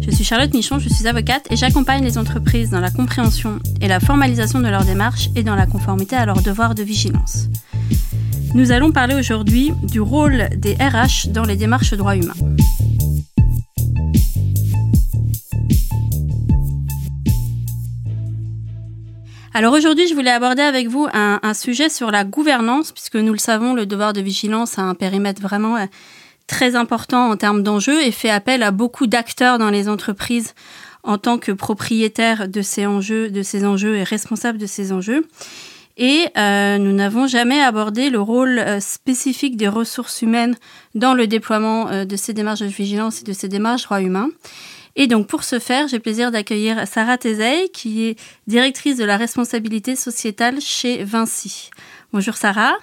Je suis Charlotte Michon, je suis avocate et j'accompagne les entreprises dans la compréhension et la formalisation de leurs démarches et dans la conformité à leurs devoirs de vigilance. Nous allons parler aujourd'hui du rôle des RH dans les démarches droits humains. Alors aujourd'hui, je voulais aborder avec vous un, sujet sur la gouvernance, puisque nous le savons, le devoir de vigilance a un périmètre vraiment euh, très important en termes d'enjeux et fait appel à beaucoup d'acteurs dans les entreprises en tant que propriétaires de ces enjeux, de ces enjeux et responsables de ces enjeux. Et euh, nous n'avons jamais abordé le rôle euh, spécifique des ressources humaines dans le déploiement de ces démarches de vigilance et de ces démarches droits humains. Et donc pour ce faire, j'ai plaisir d'accueillir Sarah Tezey, qui est directrice de la responsabilité sociétale chez Vinci. Bonjour Sarah.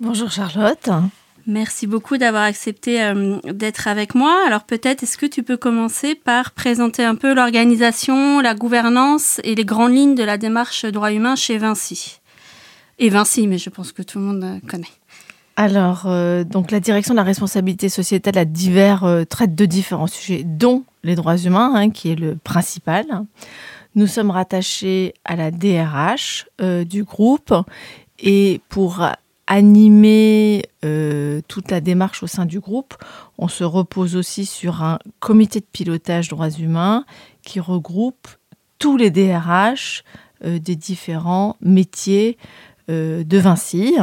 Bonjour Charlotte. Merci beaucoup d'avoir accepté euh, d'être avec moi. Alors peut-être est-ce que tu peux commencer par présenter un peu l'organisation, la gouvernance et les grandes lignes de la démarche droit humain chez Vinci? Et Vinci, mais je pense que tout le monde euh, connaît. Alors, euh, donc la direction de la responsabilité sociétale traite de différents sujets, dont les droits humains, hein, qui est le principal. Nous sommes rattachés à la DRH du groupe et pour animer euh, toute la démarche au sein du groupe, on se repose aussi sur un comité de pilotage droits humains qui regroupe tous les DRH euh, des différents métiers de Vinci,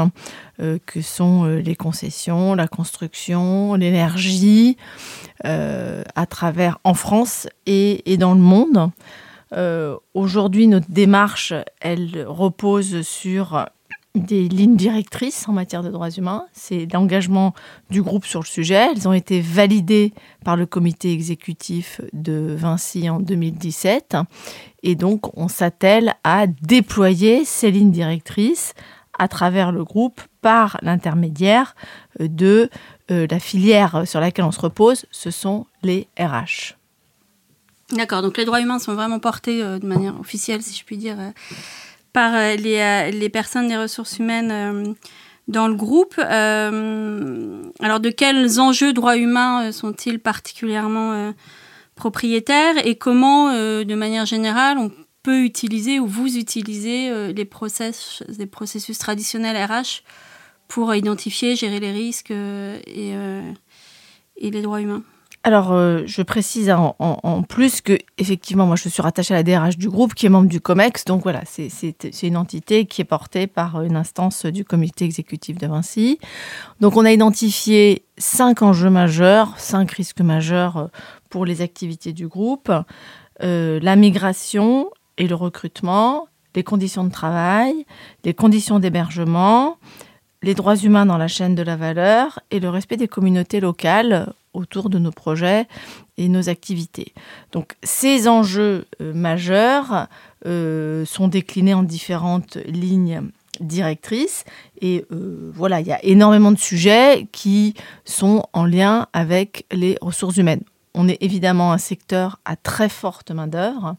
que sont les concessions, la construction, l'énergie, euh, à travers en France et, dans le monde. Euh, aujourd'hui, notre démarche, elle repose sur des lignes directrices en matière de droits humains. C'est l'engagement du groupe sur le sujet. Elles ont été validées par le comité exécutif de Vinci en 2017. Et donc, on s'attelle à déployer ces lignes directrices à travers le groupe par l'intermédiaire de euh, la filière sur laquelle on se repose, ce sont les RH. D'accord, donc les droits humains sont vraiment portés euh, de manière officielle, si je puis dire, euh, par les, les, personnes des ressources humaines dans le groupe. alors de quels enjeux droits humains sont-ils particulièrement propriétaires et comment, de manière générale, on peut utiliser ou vous utilisez les, process, les processus traditionnels RH pour identifier, gérer les risques euh, euh, et les droits humains? Alors, euh, je précise en, plus que, effectivement, moi, je suis rattachée à la DRH du groupe qui est membre du COMEX. Donc, voilà, c'est une entité qui est portée par une instance du comité exécutif de Vinci. Donc, on a identifié cinq enjeux majeurs, cinq risques majeurs pour les activités du groupe la migration et le recrutement, les conditions de travail, les conditions d'hébergement, les droits humains dans la chaîne de la valeur et le respect des communautés locales autour de nos projets et nos activités. Donc ces enjeux euh, majeurs euh, sont déclinés en différentes lignes directrices et euh, voilà, il y a énormément de sujets qui sont en lien avec les ressources humaines. On est évidemment un secteur à très forte main-d'œuvre.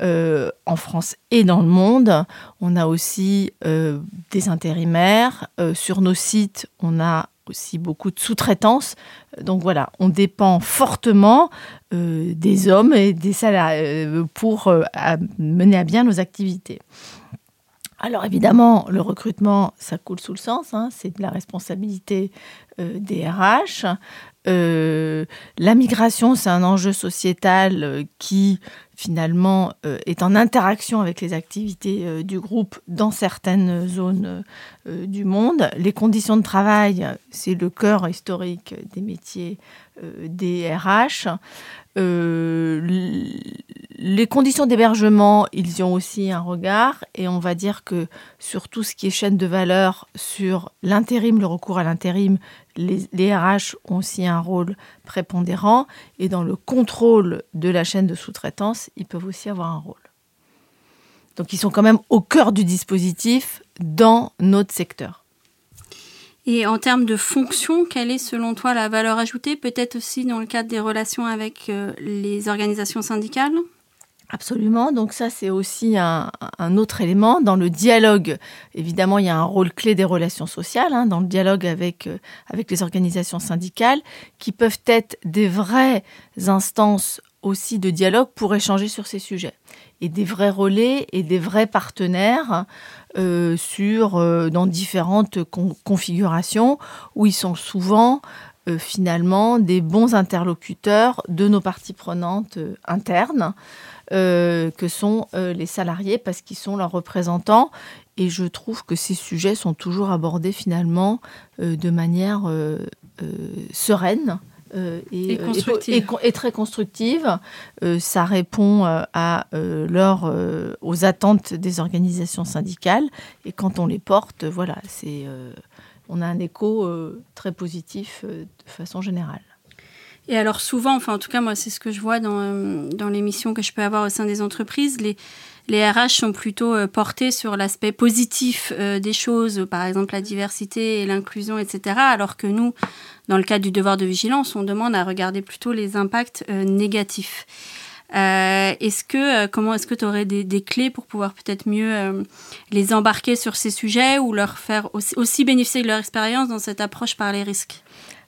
En France et dans le monde. On a aussi des intérimaires. Sur nos sites, on a aussi beaucoup de sous-traitance. Donc voilà, on dépend fortement des hommes et des salariés pour mener à bien nos activités. Alors évidemment, le recrutement, ça coule sous le sens, hein. c'est de la responsabilité des RH. la migration, c'est un enjeu sociétal qui finalement euh, est en interaction avec les activités euh, du groupe dans certaines zones euh, du monde. Les conditions de travail, c'est le cœur historique des métiers des RH. les conditions d'hébergement, ils y ont aussi un regard et on va dire que sur tout ce qui est chaîne de valeur, sur l'intérim, le recours à l'intérim, les, RH ont aussi un rôle prépondérant et dans le contrôle de la chaîne de sous-traitance, ils peuvent aussi avoir un rôle. Donc ils sont quand même au cœur du dispositif dans notre secteur. Et en termes de fonction, quelle est selon toi la valeur ajoutée, peut-être aussi dans le cadre des relations avec euh, les organisations syndicales? Absolument. Donc ça, c'est aussi un, autre élément. Dans le dialogue, évidemment, il y a un rôle clé des relations sociales, hein, dans le dialogue avec, euh, avec les organisations syndicales, qui peuvent être des vraies instances aussi de dialogue pour échanger sur ces sujets. Et des vrais relais et des vrais partenaires euh, euh, dans différentes configurations où ils sont souvent finalement des bons interlocuteurs de nos parties prenantes internes. Euh, que sont euh, les salariés parce qu'ils sont leurs représentants. Et je trouve que ces sujets sont toujours abordés finalement euh, de manière sereine. Et, et, très constructive. ça répond à leur, aux attentes des organisations syndicales. Et quand on les porte, voilà, c'est, on a un écho très positif de façon générale. Et alors souvent, enfin en tout cas moi c'est ce que je vois dans, euh, dans les missions que je peux avoir au sein des entreprises, les, les RH sont plutôt euh, portés sur l'aspect positif euh, des choses, par exemple la diversité et l'inclusion, etc. Alors que nous, dans le cadre du devoir de vigilance, on demande à regarder plutôt les impacts négatifs. est-ce que comment est-ce que tu aurais des, des, clés pour pouvoir peut-être mieux les embarquer sur ces sujets ou leur faire aussi, aussi bénéficier de leur expérience dans cette approche par les risques?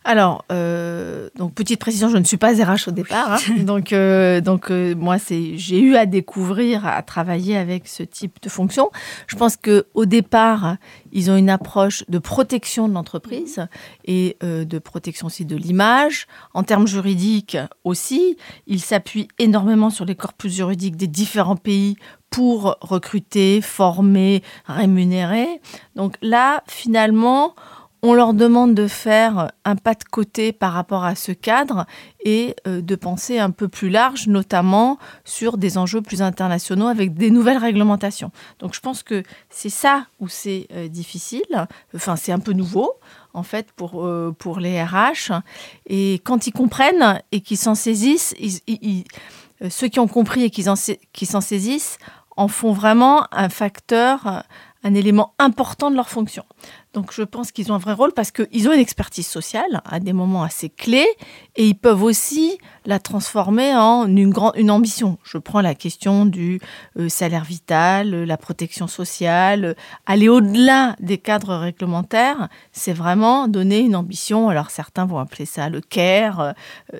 Alors, euh, donc petite précision, je ne suis pas RH au départ, hein. donc euh, donc euh, moi c'est j'ai eu à découvrir, à travailler avec ce type de fonction. Je pense que au départ ils ont une approche de protection de l'entreprise et de protection aussi de l'image. En termes juridiques aussi, ils s'appuient énormément sur les corpus juridiques des différents pays pour recruter, former, rémunérer. Donc là, finalement, on leur demande de faire un pas de côté par rapport à ce cadre et euh, de penser un peu plus large, notamment sur des enjeux plus internationaux avec des nouvelles réglementations. Donc je pense que c'est ça où c'est euh, difficile, enfin c'est un peu nouveau en fait pour, euh, pour les RH. Et quand ils comprennent et qu'ils s'en saisissent, ceux qui ont compris et qui s'en saisissent en font vraiment un facteur, un élément important de leur fonction. Donc je pense qu'ils ont un vrai rôle parce qu'ils ont une expertise sociale à des moments assez clés et ils peuvent aussi la transformer en une, grande, une ambition. Je prends la question du euh, salaire vital, euh, la protection sociale, euh, aller au-delà des cadres réglementaires, c'est vraiment donner une ambition. Alors certains vont appeler ça le care.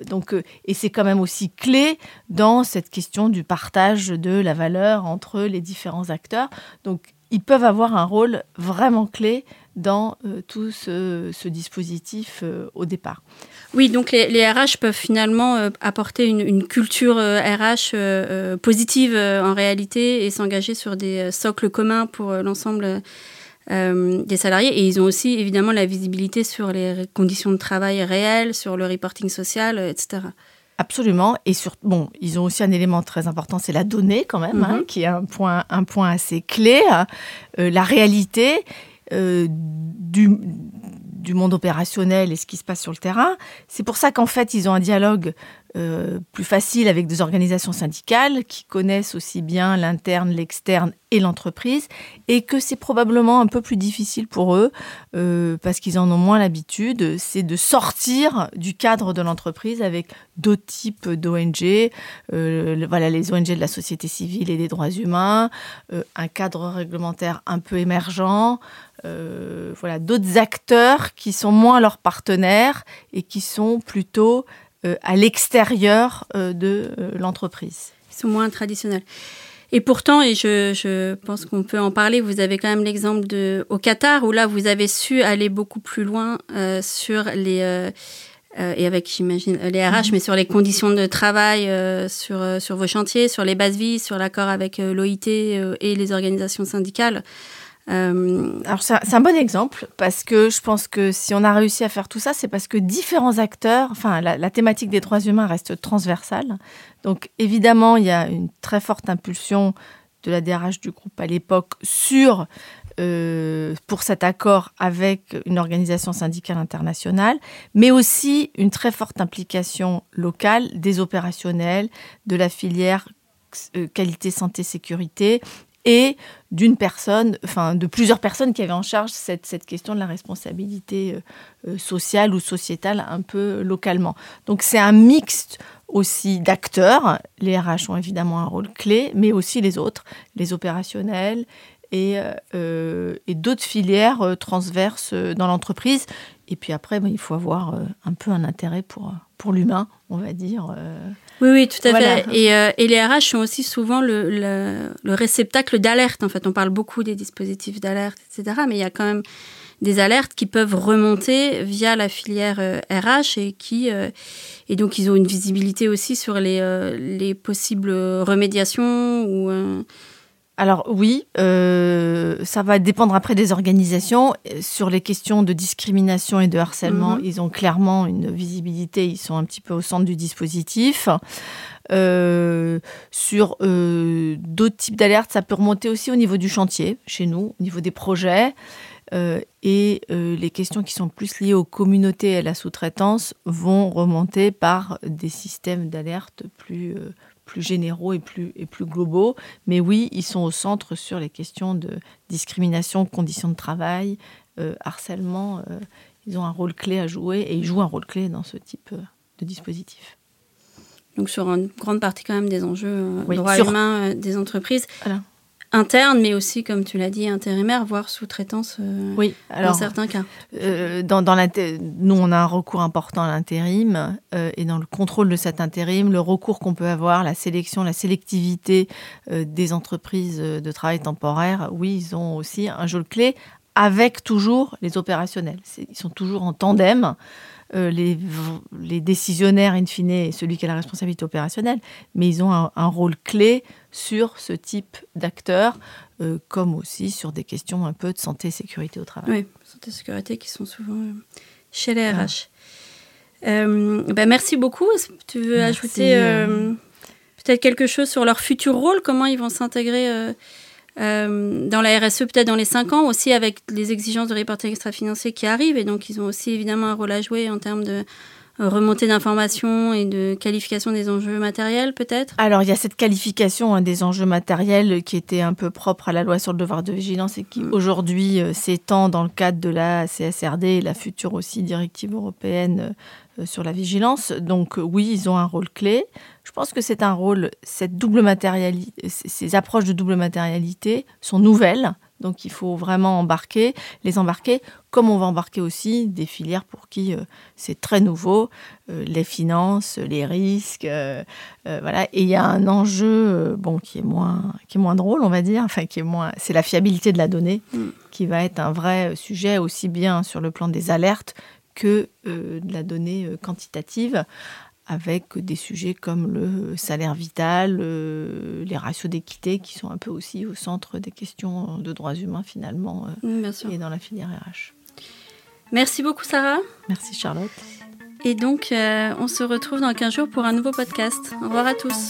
donc, et c'est quand même aussi clé dans cette question du partage de la valeur entre les différents acteurs. Donc ils peuvent avoir un rôle vraiment clé dans euh, tout ce, dispositif euh, au départ. Oui, donc les, RH peuvent finalement euh, apporter une, culture RH positive en réalité et s'engager sur des socles communs pour l'ensemble des salariés. Et ils ont aussi évidemment la visibilité sur les conditions de travail réelles, sur le reporting social, etc. Absolument. Et sur, bon, ils ont aussi un élément très important, c'est la donnée quand même, hein, mhm. qui est un point, un point assez clé. Euh, la réalité euh, du, du monde opérationnel et ce qui se passe sur le terrain. C'est pour ça qu'en fait, ils ont un dialogue euh, plus facile avec des organisations syndicales qui connaissent aussi bien l'interne, l'externe et l'entreprise, et que c'est probablement un peu plus difficile pour eux, euh, parce qu'ils en ont moins l'habitude, c'est de sortir du cadre de l'entreprise avec d'autres types d'ONG, euh, voilà, les ONG de la société civile et des droits humains, un cadre réglementaire un peu émergent, voilà, d'autres acteurs qui sont moins leurs partenaires et qui sont plutôt euh, à l'extérieur euh, de euh, l'entreprise. Ils sont moins traditionnels. Et pourtant, et je, pense qu'on peut en parler, vous avez quand même l'exemple de au Qatar où là vous avez su aller beaucoup plus loin sur les et avec j'imagine les RH, mhm. mais sur les conditions de travail, sur sur vos chantiers, sur les bases vie, sur l'accord avec l'OIT et les organisations syndicales. Euh, alors c'est un bon exemple parce que je pense que si on a réussi à faire tout ça, c'est parce que différents acteurs, enfin la, thématique des droits humains reste transversale. Donc évidemment, il y a une très forte impulsion de la DRH du groupe à l'époque sur euh, pour cet accord avec une organisation syndicale internationale, mais aussi une très forte implication locale des opérationnels, de la filière euh, qualité, santé, sécurité et d'une personne, enfin de plusieurs personnes qui avaient en charge cette, cette question de la responsabilité euh, euh, sociale ou sociétale un peu localement. Donc c'est un mixte aussi d'acteurs. Les RH ont évidemment un rôle clé, mais aussi les autres, les opérationnels et, euh, d'autres filières transverses dans l'entreprise. Et puis après, il faut avoir un peu un intérêt pour, pour l'humain, on va dire. Oui, oui, tout à fait. Et, euh, et, les RH sont aussi souvent le, le, le réceptacle d'alerte. En fait, on parle beaucoup des dispositifs d'alerte, etc. Mais il y a quand même des alertes qui peuvent remonter via la filière RH euh, et qui euh, et donc ils ont une visibilité aussi sur les, les possibles remédiations ou alors oui, euh, ça va dépendre après des organisations. Sur les questions de discrimination et de harcèlement, mhm. ils ont clairement une visibilité, ils sont un petit peu au centre du dispositif. Euh, sur euh, d'autres types d'alertes, ça peut remonter aussi au niveau du chantier, chez nous, au niveau des projets. et les questions qui sont plus liées aux communautés et à la sous-traitance vont remonter par des systèmes d'alerte plus plus généraux et plus, et plus globaux. Mais oui, ils sont au centre sur les questions de discrimination, conditions de travail, euh, harcèlement. Euh, ils ont un rôle clé à jouer et ils jouent un rôle clé dans ce type euh, de dispositif. Donc sur une grande partie quand même des enjeux droits humains des entreprises. Voilà interne, mais aussi, comme tu l'as dit, intérimaire, voire sous-traitance euh, oui, alors, dans certains cas. Euh, dans, dans nous, on a un recours important à l'intérim, euh, et dans le contrôle de cet intérim, le recours qu'on peut avoir, la sélection, la sélectivité des entreprises de travail temporaire, oui, ils ont aussi un jeu clé avec toujours les opérationnels. Ils sont toujours en tandem. Euh, les, les, décisionnaires, in fine, et celui qui a la responsabilité opérationnelle, mais ils ont un, rôle clé sur ce type d'acteurs, euh, comme aussi sur des questions un peu de santé et sécurité au travail. Oui, santé et sécurité qui sont souvent euh, chez les RH. Ben merci beaucoup. Tu veux ajouter peut-être quelque chose sur leur futur rôle? Comment ils vont s'intégrer euh, dans la RSE peut-être dans les 5 ans, aussi avec les exigences de reporting extra-financier qui arrivent. Et donc, ils ont aussi évidemment un rôle à jouer en termes de remontée d'informations et de qualification des enjeux matériels, peut-être? Alors, il y a cette qualification hein, des enjeux matériels qui était un peu propre à la loi sur le devoir de vigilance et qui mm. aujourd'hui euh, s'étend dans le cadre de la CSRD et la future aussi directive européenne sur la vigilance. Donc, oui, ils ont un rôle clé. Je pense que c'est un rôle, cette double matérialité, ces approches de double matérialité sont nouvelles. Donc il faut vraiment embarquer, les embarquer, comme on va embarquer aussi des filières pour qui euh, c'est très nouveau, euh, les finances, les risques, euh, voilà. Et il y a un enjeu, bon, qui est moins, qui est moins drôle, on va dire, enfin qui est moins, c'est la fiabilité de la donnée, mm. qui va être un vrai sujet aussi bien sur le plan des alertes que de la donnée quantitative avec des sujets comme le salaire vital, euh, les ratios d'équité qui sont un peu aussi au centre des questions de droits humains finalement euh, et dans la filière RH. Merci beaucoup Sarah. Merci Charlotte. Et donc euh, on se retrouve dans 15 jours pour un nouveau podcast. Au revoir à tous.